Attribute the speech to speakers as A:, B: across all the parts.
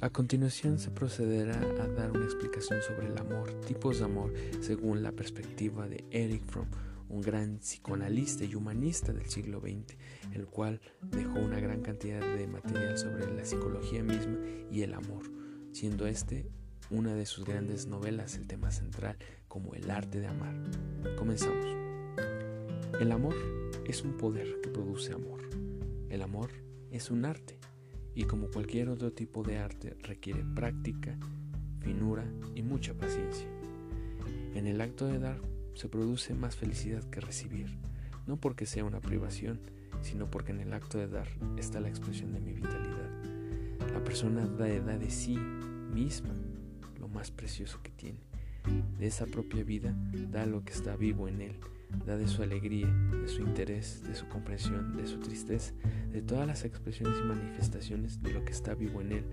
A: A continuación se procederá a dar una explicación sobre el amor, tipos de amor, según la perspectiva de Eric Fromm, un gran psicoanalista y humanista del siglo XX, el cual dejó una gran cantidad de material sobre la psicología misma y el amor, siendo este una de sus grandes novelas el tema central como el arte de amar. Comenzamos. El amor es un poder que produce amor. El amor es un arte y como cualquier otro tipo de arte requiere práctica, finura y mucha paciencia. En el acto de dar se produce más felicidad que recibir, no porque sea una privación, sino porque en el acto de dar está la expresión de mi vitalidad. La persona da de sí misma lo más precioso que tiene. De esa propia vida da lo que está vivo en él da de su alegría, de su interés, de su comprensión, de su tristeza, de todas las expresiones y manifestaciones de lo que está vivo en él.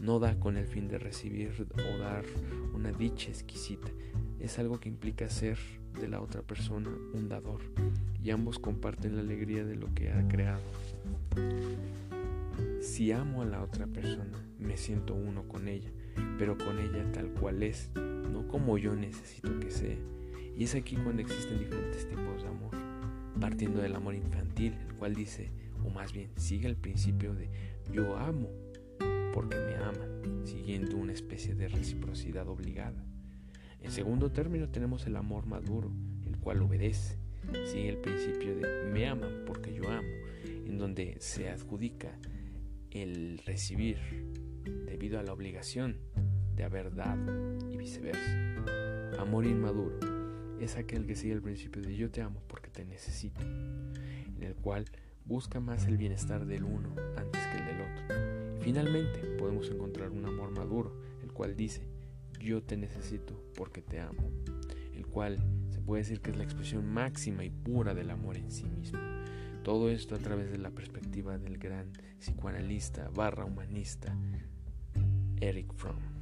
A: No da con el fin de recibir o dar una dicha exquisita. Es algo que implica ser de la otra persona un dador y ambos comparten la alegría de lo que ha creado. Si amo a la otra persona, me siento uno con ella, pero con ella tal cual es, no como yo necesito que sea. Y es aquí cuando existen diferentes tipos de amor, partiendo del amor infantil, el cual dice, o más bien sigue el principio de yo amo porque me aman, siguiendo una especie de reciprocidad obligada. En segundo término tenemos el amor maduro, el cual obedece, sigue el principio de me aman porque yo amo, en donde se adjudica el recibir debido a la obligación de haber dado y viceversa. Amor inmaduro es aquel que sigue el principio de yo te amo porque te necesito, en el cual busca más el bienestar del uno antes que el del otro. Finalmente podemos encontrar un amor maduro, el cual dice yo te necesito porque te amo, el cual se puede decir que es la expresión máxima y pura del amor en sí mismo. Todo esto a través de la perspectiva del gran psicoanalista barra humanista Eric Fromm.